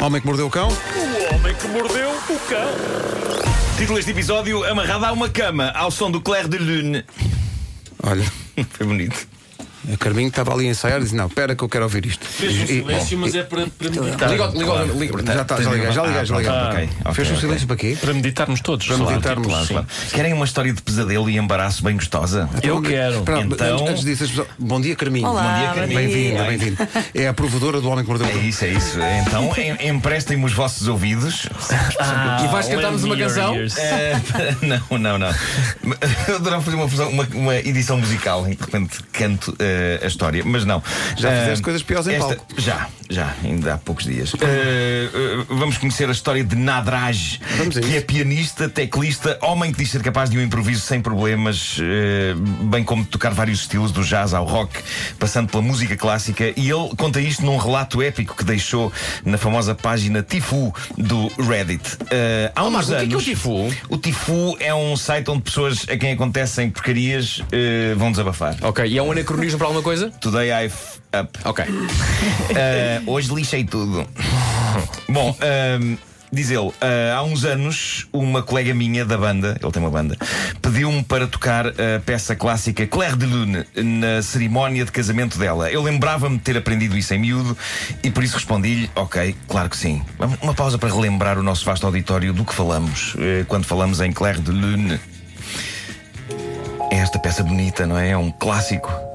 Homem que mordeu o cão? O homem que mordeu o cão. Título deste episódio: Amarrado a uma cama, ao som do Claire de Lune. Olha, Foi bonito. A Carminho estava ali a ensaiar e disse: Não, espera que eu quero ouvir isto. Fez um silêncio, mas é para, para meditar. Liga, liga, liga. Já está, já já já liguei. Ah, ok, ok, Fez um silêncio para quê? Para meditarmos todos. Para meditarmos, claro, sim. claro. Querem uma história de pesadelo e embaraço bem gostosa? Eu quero. Então- antes, disso, as pessoas- bom dia, Carminho. Bom dia, Carminho. Bem-vinda, Bem. bem-vinda. É a provadora do Homem que mordeu o É isso, é isso. Então, em- emprestem-me os vossos ouvidos. Ah, E vais cantar-nos uma canção? Eh, não, não, não. Eu adorava fazer uma, edição musical em que de repente canto eh, a história, mas não. Já Eh, fizeste coisas piores em esta- palco. Já, já, ainda há poucos dias. Eh, vamos conhecer a história de Nadraj, que é pianista, teclista, homem que diz ser capaz de um improviso sem problemas, bem como de tocar vários estilos, do jazz ao rock, passando pela música clássica. E ele conta isto num relato épico que deixou na famosa página Tifu do Reddit. Há uns Marco, o que é que é o anos- Tifu? o Tifu é um site onde pessoas a quem acontecem porcarias vão desabafar. Ok, e é um anacronismo para alguma coisa? Today I f up. Ok. Eh, hoje lixei tudo. Bom, ehm, diz ele, eh, há uns anos, uma colega minha da banda, ele tem uma banda, pediu-me para tocar a peça clássica Claire de Lune na cerimónia de casamento dela. Eu lembrava-me de ter aprendido isso em miúdo e por isso respondi-lhe: Ok, claro que sim. Uma pausa para relembrar o nosso vasto auditório do que falamos eh, quando falamos em Claire de Lune. É esta peça bonita, não é? É um clássico.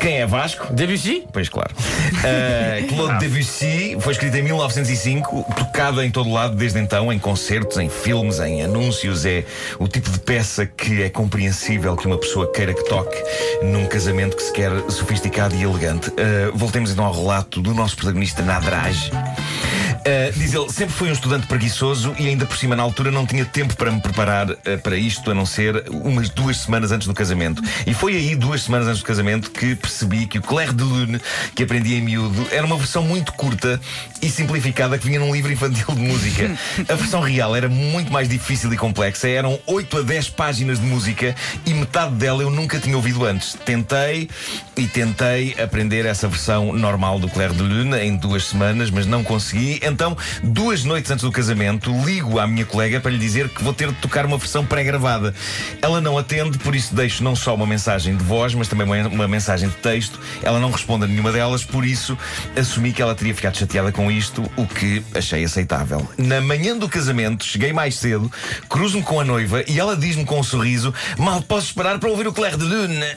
Quem é Vasco? Debussy? Pois claro. Uh, Claude Debussy foi escrita em 1905, tocada em todo lado desde então, em concertos, em filmes, em anúncios. É o tipo de peça que é compreensível que uma pessoa queira que toque num casamento que se quer sofisticado e elegante. Uh, voltemos então ao relato do nosso protagonista Nadraj. Uh, diz ele, sempre fui um estudante preguiçoso e ainda por cima na altura não tinha tempo para me preparar uh, para isto, a não ser umas duas semanas antes do casamento. E foi aí, duas semanas antes do casamento, que percebi que o Claire de Lune, que aprendi em miúdo, era uma versão muito curta e simplificada que vinha num livro infantil de música. A versão real era muito mais difícil e complexa. Eram 8 a 10 páginas de música e metade dela eu nunca tinha ouvido antes. Tentei e tentei aprender essa versão normal do Claire de Lune em duas semanas, mas não consegui. Então, duas noites antes do casamento, ligo à minha colega para lhe dizer que vou ter de tocar uma versão pré-gravada. Ela não atende, por isso deixo não só uma mensagem de voz, mas também uma, mensagem de texto. Ela não responde a nenhuma delas, por isso assumi que ela teria ficado chateada com isto, o que achei aceitável. Na manhã do casamento, cheguei mais cedo, cruzo-me com a noiva e ela diz-me com um sorriso: Mal posso esperar para ouvir o Claire de Lune.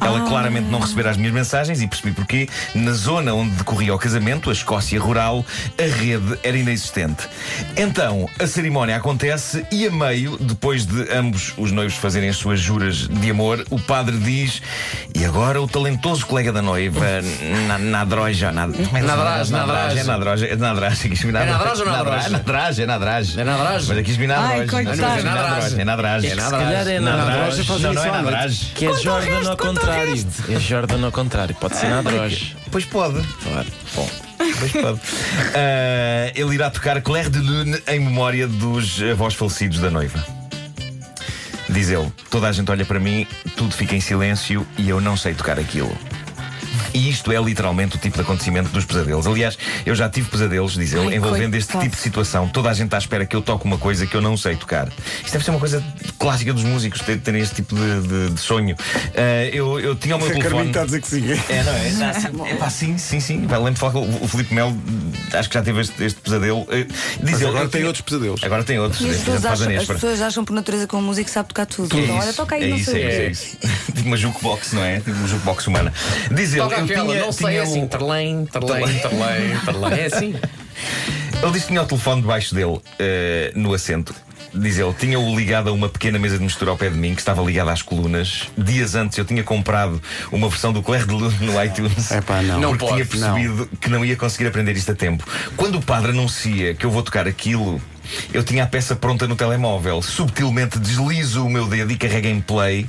Ela claramente não recebera as minhas mensagens e percebi porquê. Na zona onde decorria o casamento, a Escócia rural, a rede era inexistente. Então, a cerimónia acontece e a meio, depois de ambos os noivos fazerem as suas juras de amor, o padre diz: E agora o talentoso colega da noiva, na- Nadroja. Nad- como é que se chama? Nadraj, Nadraj, É Nadraj, é Nadraj. quis me É Nadraj ou Nadraj? É Nadraj, é Nadraj. É Nadraj? Mas aqui Nadraj. Ai, coitado. É Nadraj, é Nadraj. É. Se calhar é Nadraj. Nadraj. fazem Não, não isso é à noite. Nadraj. Que é Jordan ao contrário. É Jordan ao contrário. Pode ser Nadraj. Pois pode. Claro. Bom, pois pode. Ah, ele irá tocar Claire de Lune em memória dos avós falecidos da noiva. Diz ele: toda a gente olha para mim, tudo fica em silêncio e eu não sei tocar aquilo. E isto é literalmente o tipo de acontecimento dos pesadelos. Aliás, eu já tive pesadelos, diz ele, Ai, envolvendo este tipo de situação. Toda a gente está à espera que eu toque uma coisa que eu não sei tocar. Isto deve ser uma coisa clássica dos músicos, ter- terem este tipo de, de- de sonho. Ah, eu, eu tinha o meu A Carminho telefone. está a dizer que sim. É, não é? É pá, sim, sim, sim. Vai, Lembro de falar com o o Filipe Melo, acho que já teve este, este pesadelo. Eh, Diz Mas ele, agora tem tinha- outros pesadelos. Agora tem outros. E as pessoas, acham, as pessoas acham por natureza que um músico sabe tocar tudo. É Então, olha, toca aí, é não isso, sei. é isso, é isso. Tipo uma jukebox, não é? Tipo uma jukebox humana. Diz ele, aquela, tinha, não sei, tinha é assim, terlém, terlém, terlém, terlém. É assim. Ele disse que tinha o telefone debaixo dele, eh, no assento. Diz ele, tinha-o ligado a uma pequena mesa de mistura ao pé de mim, que estava ligada às colunas. Dias antes eu tinha comprado uma versão do Claire de Lune no iTunes. Epá, não. Não porque pode, tinha percebido que não ia conseguir aprender isto a tempo. Quando o padre anuncia que eu vou tocar aquilo, eu tinha a peça pronta no telemóvel. Subtilmente deslizo o meu dedo e carrego em play.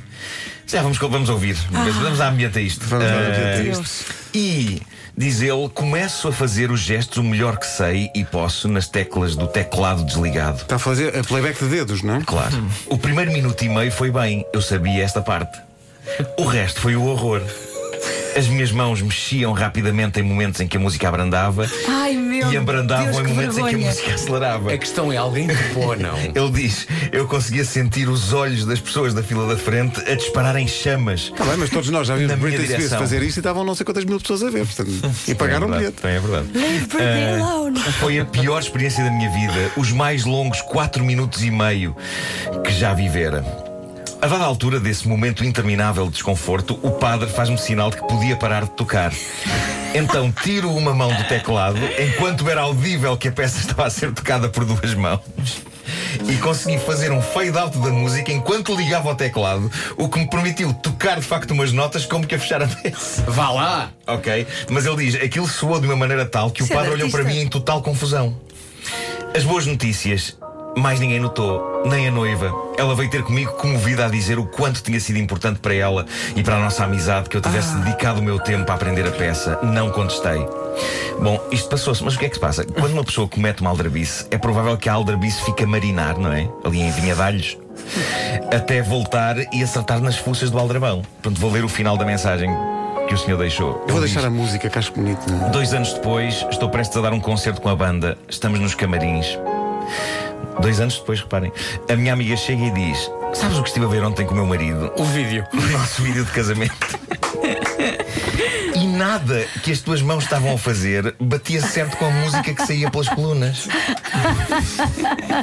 Já vamos, vamos ouvir. Vamos dar ambiente a isto. Vamos dar Ah, ambiente a Deus. e, diz ele, começo a fazer os gestos o melhor que sei e posso nas teclas do teclado desligado. Está a fazer a playback de dedos, não é? Claro. O primeiro minuto e meio foi bem, eu sabia esta parte. O resto foi o horror. As minhas mãos mexiam rapidamente em momentos em que a música abrandava Ai meu e abrandavam Deus, em momentos em que a vergonha. música acelerava. A questão é alguém que pô, não. Ele diz: Eu conseguia sentir os olhos das pessoas da fila da frente a dispararem chamas. Está bem, mas todos nós já vimos Britney Spears direção. fazer isto e estavam não sei quantas mil pessoas a ver. Portanto, e pagaram o é bilhete. é verdade. Leave Britney alone. Foi a pior experiência da minha vida, os mais longos 4 minutos e meio que já vivera. A dada altura desse momento interminável de desconforto, o padre faz-me sinal de que podia parar de tocar. Então tiro uma mão do teclado, enquanto era audível que a peça estava a ser tocada por duas mãos. E consegui fazer um fade-out da música enquanto ligava ao teclado, o que me permitiu tocar de facto umas notas como que a fechar a peça. Vá lá! Ok, mas ele diz: aquilo soou de uma maneira tal que o Isso é padre olhou para mim em total confusão. As boas notícias, mais ninguém notou, nem a noiva. Ela veio ter comigo comovida a dizer o quanto tinha sido importante para ela e para a nossa amizade que eu tivesse dedicado o meu tempo a aprender a peça. Não contestei. Bom, isto passou-se, mas o que é que se passa? Quando uma pessoa comete uma aldrabice, é provável que a aldrabice fique a marinar, não é? Ali em vinha de alhos. Até voltar e acertar nas fuças do aldrabão. Portanto, vou ler o final da mensagem que o senhor deixou. Eu vou diz, deixar a música que acho bonito. não é? Dois anos depois, estou prestes a dar um concerto com a banda. Estamos nos camarins. Dois anos depois, reparem, a minha amiga chega e diz: Sabes o que estive a ver ontem com o meu marido? O vídeo. O nosso vídeo de casamento. E nada que as tuas mãos estavam a fazer batia certo com a música que saía pelas colunas.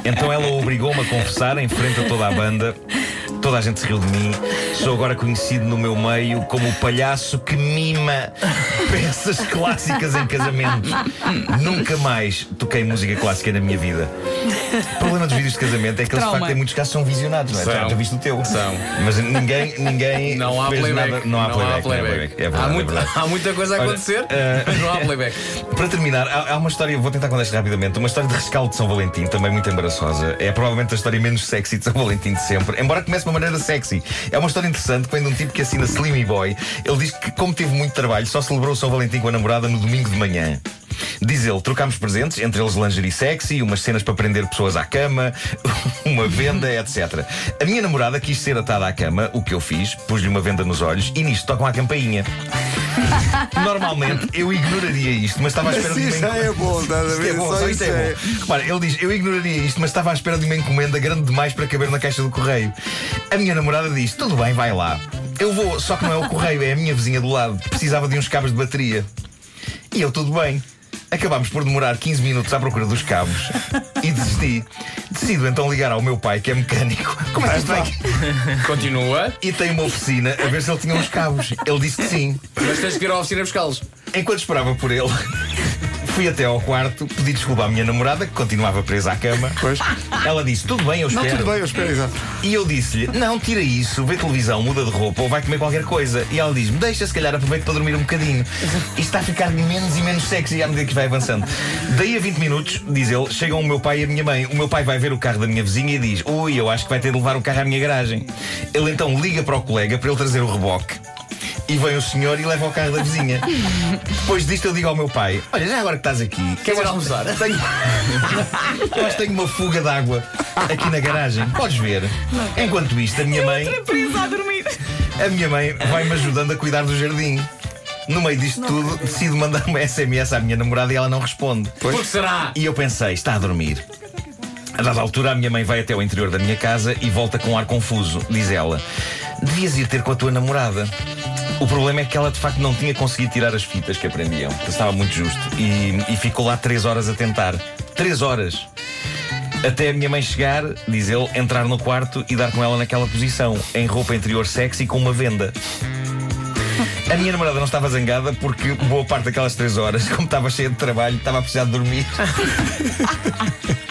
Então ela obrigou-me a confessar em frente a toda a banda. Toda a gente se riu de mim. Sou agora conhecido no meu meio como o palhaço que mima peças clássicas em casamentos. Nunca mais toquei música clássica na minha vida. O problema dos vídeos de casamento é que eles de facto em muitos casos são visionados, não é? São. Já, já viste o teu? São. Mas ninguém, ninguém Não há playback. nada. Não há playback. não há playback. É verdade, há, é muito- há muita coisa a Olha, acontecer, eh, mas não há playback. Para terminar, há, há uma história, vou tentar contar isto rapidamente, uma história de rescaldo de São Valentim, também muito embaraçosa. É provavelmente a história menos sexy de São Valentim de sempre, embora comece uma maneira sexy. É uma história interessante de um tipo que assina Slimmy Boy. Ele diz que, como teve muito trabalho, só celebrou o São Valentim com a namorada no domingo de manhã. Diz ele, trocámos presentes, entre eles lingerie sexy, umas cenas para prender pessoas à cama, uma venda, etc. A minha namorada quis ser atada à cama, o que eu fiz, pus-lhe uma venda nos olhos e nisto tocam a campainha. Normalmente eu ignoraria isto, mas estava à espera de uma já é bom, estás a isto ver? é bom, Só isto é bom. Repara, ele diz: Eu ignoraria isto, mas estava à espera de uma encomenda grande demais para caber na caixa do correio. A minha namorada diz: Tudo bem, vai lá. Eu vou, só que não é o correio, é a minha vizinha do lado. Precisava de uns cabos de bateria. E eu, tudo bem. Acabámos por demorar 15 minutos à procura dos cabos e desisti. Decido então ligar ao meu pai, que é mecânico. Como é que isto vai? Continua, E tem uma oficina a ver se ele tinha uns cabos. Ele disse que sim. mas tens que ir à oficina buscá-los. Enquanto esperava por ele, fui até ao quarto, pedi desculpa à minha namorada, que continuava presa à cama. Pois. Ela disse: Tudo bem, eu Não, espero. tudo bem, eu espero, exato. E eu disse-lhe: Não, tira isso, vê televisão, muda de roupa ou vai comer qualquer coisa. E ela diz-me: Deixa, se calhar aproveito para dormir um bocadinho. Isto está a ficar menos e menos sexy à medida que vai avançando. Daí a 20 minutos, diz ele, chegam o meu pai e a minha mãe. O meu pai vai ver o carro da minha vizinha e diz: Ui, eu acho que vai ter de levar o carro à minha garagem. Ele então liga para o colega para ele trazer o reboque. E vem o senhor e leva o carro da vizinha. Depois disto eu digo ao meu pai: Olha, já agora que estás aqui, Queres eu ir almoçar? Tenho... eu acho que tenho uma fuga de água aqui na garagem. Podes ver. Enquanto isto, a minha mãe. A dormir. A minha mãe vai-me ajudando a cuidar do jardim. No meio disto tudo, decido mandar uma SMS à minha namorada e ela não responde. Porque será? E eu pensei, está a dormir. A dada altura, a minha mãe vai até o interior da minha casa e volta com um ar confuso. Diz ela: Devias ir ter com a tua namorada. O problema é que ela de facto não tinha conseguido tirar as fitas que aprendiam. Estava muito justo. E, e ficou lá três horas a tentar. Três horas! Até a minha mãe chegar, diz ele, entrar no quarto e dar com ela naquela posição, em roupa interior sexy com uma venda. A minha namorada não estava zangada porque boa parte daquelas três horas, como estava cheia de trabalho, estava a precisar de dormir.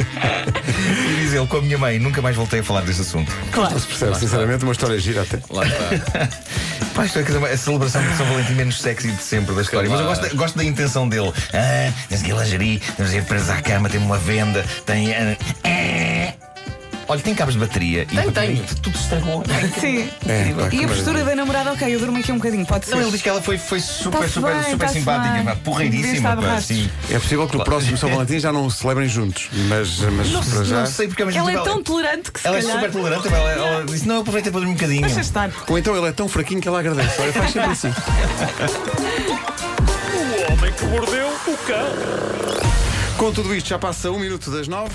diz ele, com a minha mãe, nunca mais voltei a falar desse assunto. Não se percebe, sinceramente, uma história gira até. Lá está. Pá, é a celebração de São Valentim menos sexy de sempre da história. Mas eu gosto, da- gosto da intenção dele. Ah, tens aqui lingerie, temos ir preso à cama, tem uma venda, tem. ah, ah. Olha, tem cabos de bateria. Tem, e tem. Tudo se estragou. Sim. É, pá, e a postura da namorada ok, eu durmo aqui um bocadinho, pode ser. Não, ele diz que ela foi, foi super, Tá-se super, bem, super tá-se simpática, pá, porreiríssima. Pá, assim. É possível que o próximo São Valentim já não se celebrem juntos, mas, mas Não, para já. não sei porque mesmo Ela é tão tolerante que se Ela é super tolerante, ela, ela disse: Não, aproveita para dormir um bocadinho. Deixa estar. Ou então ele é tão fraquinho que ela agradece. Olha, faz sempre assim. O homem que mordeu o cão. Com tudo isto, já passa um minuto das nove.